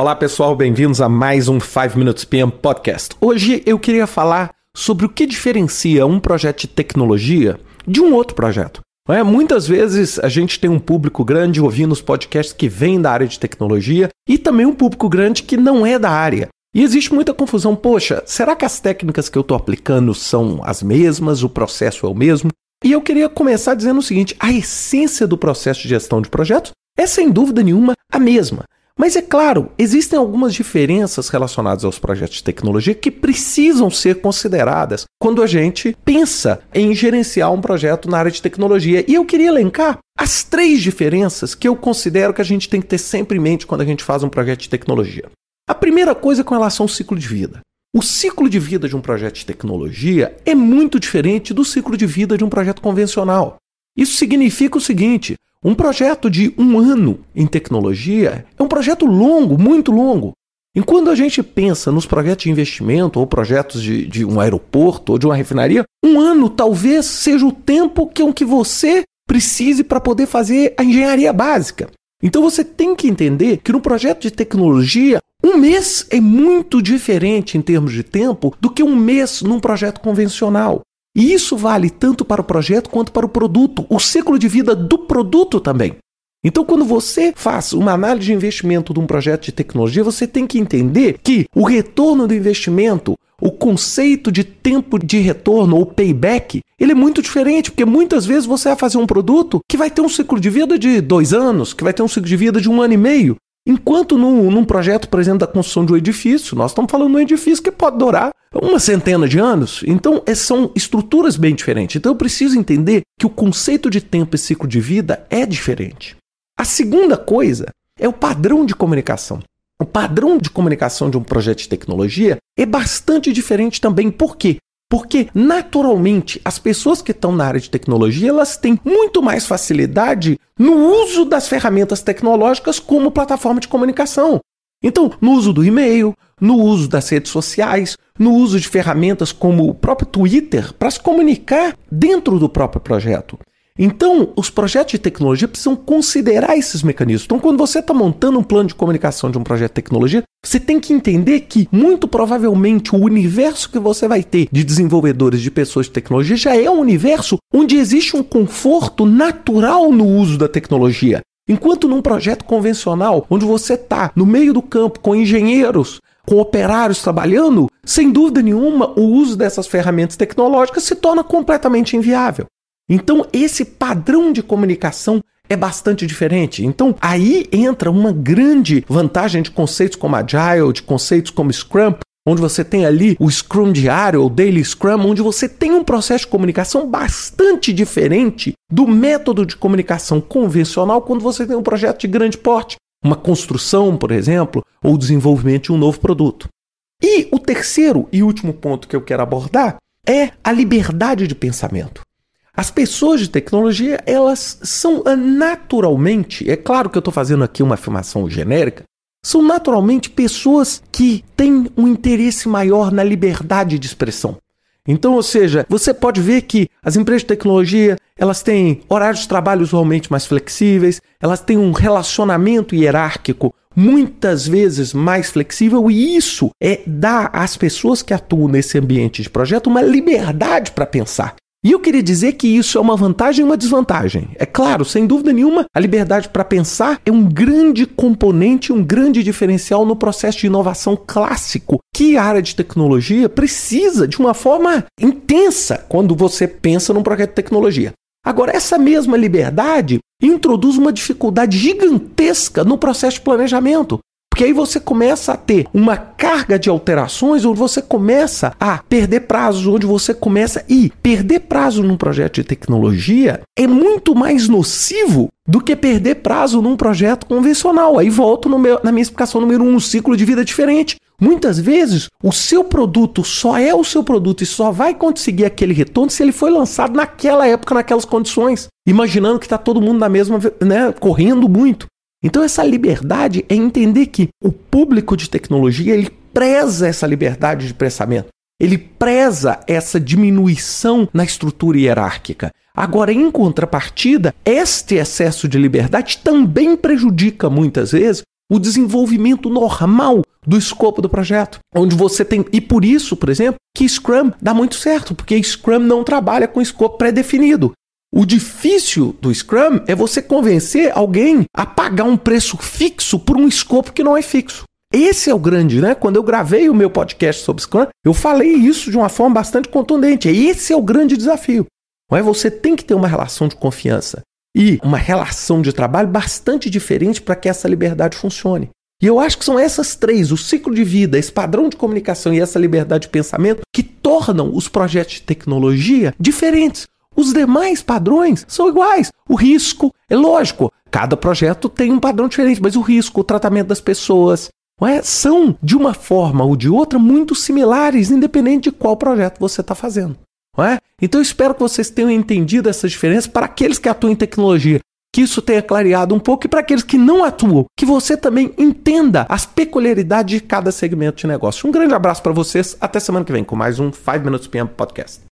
Olá pessoal, bem-vindos a mais um 5 Minutes PM Podcast. Hoje eu queria falar sobre o que diferencia um projeto de tecnologia de um outro projeto. É, muitas vezes a gente tem um público grande ouvindo os podcasts que vêm da área de tecnologia e também um público grande que não é da área. E existe muita confusão. Poxa, será que as técnicas que eu estou aplicando são as mesmas? O processo é o mesmo? E eu queria começar dizendo o seguinte: a essência do processo de gestão de projetos é sem dúvida nenhuma a mesma. Mas é claro, existem algumas diferenças relacionadas aos projetos de tecnologia que precisam ser consideradas quando a gente pensa em gerenciar um projeto na área de tecnologia. E eu queria elencar as três diferenças que eu considero que a gente tem que ter sempre em mente quando a gente faz um projeto de tecnologia. A primeira coisa é com relação ao ciclo de vida. O ciclo de vida de um projeto de tecnologia é muito diferente do ciclo de vida de um projeto convencional. Isso significa o seguinte: um projeto de um ano em tecnologia é um projeto longo, muito longo. Enquanto a gente pensa nos projetos de investimento ou projetos de, de um aeroporto ou de uma refinaria, um ano talvez seja o tempo que, é que você precise para poder fazer a engenharia básica. Então você tem que entender que no projeto de tecnologia, um mês é muito diferente em termos de tempo do que um mês num projeto convencional. E isso vale tanto para o projeto quanto para o produto, o ciclo de vida do produto também. Então, quando você faz uma análise de investimento de um projeto de tecnologia, você tem que entender que o retorno do investimento, o conceito de tempo de retorno ou payback, ele é muito diferente, porque muitas vezes você vai fazer um produto que vai ter um ciclo de vida de dois anos, que vai ter um ciclo de vida de um ano e meio. Enquanto num, num projeto, por exemplo, da construção de um edifício, nós estamos falando de um edifício que pode durar uma centena de anos. Então, é, são estruturas bem diferentes. Então, eu preciso entender que o conceito de tempo e ciclo de vida é diferente. A segunda coisa é o padrão de comunicação. O padrão de comunicação de um projeto de tecnologia é bastante diferente também. Por quê? Porque, naturalmente, as pessoas que estão na área de tecnologia, elas têm muito mais facilidade no uso das ferramentas tecnológicas como plataforma de comunicação. Então, no uso do e-mail, no uso das redes sociais, no uso de ferramentas como o próprio Twitter para se comunicar dentro do próprio projeto. Então, os projetos de tecnologia precisam considerar esses mecanismos. Então, quando você está montando um plano de comunicação de um projeto de tecnologia, você tem que entender que, muito provavelmente, o universo que você vai ter de desenvolvedores, de pessoas de tecnologia, já é um universo onde existe um conforto natural no uso da tecnologia. Enquanto num projeto convencional, onde você está no meio do campo com engenheiros, com operários trabalhando, sem dúvida nenhuma, o uso dessas ferramentas tecnológicas se torna completamente inviável. Então, esse padrão de comunicação é bastante diferente. Então, aí entra uma grande vantagem de conceitos como Agile, de conceitos como Scrum, onde você tem ali o Scrum diário, ou Daily Scrum, onde você tem um processo de comunicação bastante diferente do método de comunicação convencional quando você tem um projeto de grande porte, uma construção, por exemplo, ou desenvolvimento de um novo produto. E o terceiro e último ponto que eu quero abordar é a liberdade de pensamento. As pessoas de tecnologia, elas são ah, naturalmente, é claro que eu estou fazendo aqui uma afirmação genérica, são naturalmente pessoas que têm um interesse maior na liberdade de expressão. Então, ou seja, você pode ver que as empresas de tecnologia, elas têm horários de trabalho usualmente mais flexíveis, elas têm um relacionamento hierárquico muitas vezes mais flexível e isso é dar às pessoas que atuam nesse ambiente de projeto uma liberdade para pensar. E eu queria dizer que isso é uma vantagem e uma desvantagem. É claro, sem dúvida nenhuma, a liberdade para pensar é um grande componente, um grande diferencial no processo de inovação clássico que a área de tecnologia precisa de uma forma intensa quando você pensa num projeto de tecnologia. Agora, essa mesma liberdade introduz uma dificuldade gigantesca no processo de planejamento. Porque aí você começa a ter uma carga de alterações, onde você começa a perder prazos, onde você começa. E perder prazo num projeto de tecnologia é muito mais nocivo do que perder prazo num projeto convencional. Aí volto meu, na minha explicação número um, um ciclo de vida diferente. Muitas vezes, o seu produto só é o seu produto e só vai conseguir aquele retorno se ele foi lançado naquela época, naquelas condições. Imaginando que está todo mundo na mesma, né, correndo muito. Então essa liberdade é entender que o público de tecnologia ele preza essa liberdade de pensamento. Ele preza essa diminuição na estrutura hierárquica. Agora, em contrapartida, este excesso de liberdade também prejudica muitas vezes o desenvolvimento normal do escopo do projeto, onde você tem e por isso, por exemplo, que Scrum dá muito certo, porque Scrum não trabalha com escopo pré-definido. O difícil do Scrum é você convencer alguém a pagar um preço fixo por um escopo que não é fixo. Esse é o grande, né? Quando eu gravei o meu podcast sobre Scrum, eu falei isso de uma forma bastante contundente. Esse é o grande desafio. É? Você tem que ter uma relação de confiança e uma relação de trabalho bastante diferente para que essa liberdade funcione. E eu acho que são essas três, o ciclo de vida, esse padrão de comunicação e essa liberdade de pensamento, que tornam os projetos de tecnologia diferentes. Os demais padrões são iguais. O risco, é lógico, cada projeto tem um padrão diferente, mas o risco, o tratamento das pessoas, é? são, de uma forma ou de outra, muito similares, independente de qual projeto você está fazendo. É? Então espero que vocês tenham entendido essas diferenças para aqueles que atuam em tecnologia, que isso tenha clareado um pouco, e para aqueles que não atuam, que você também entenda as peculiaridades de cada segmento de negócio. Um grande abraço para vocês, até semana que vem com mais um 5 Minutes PM Podcast.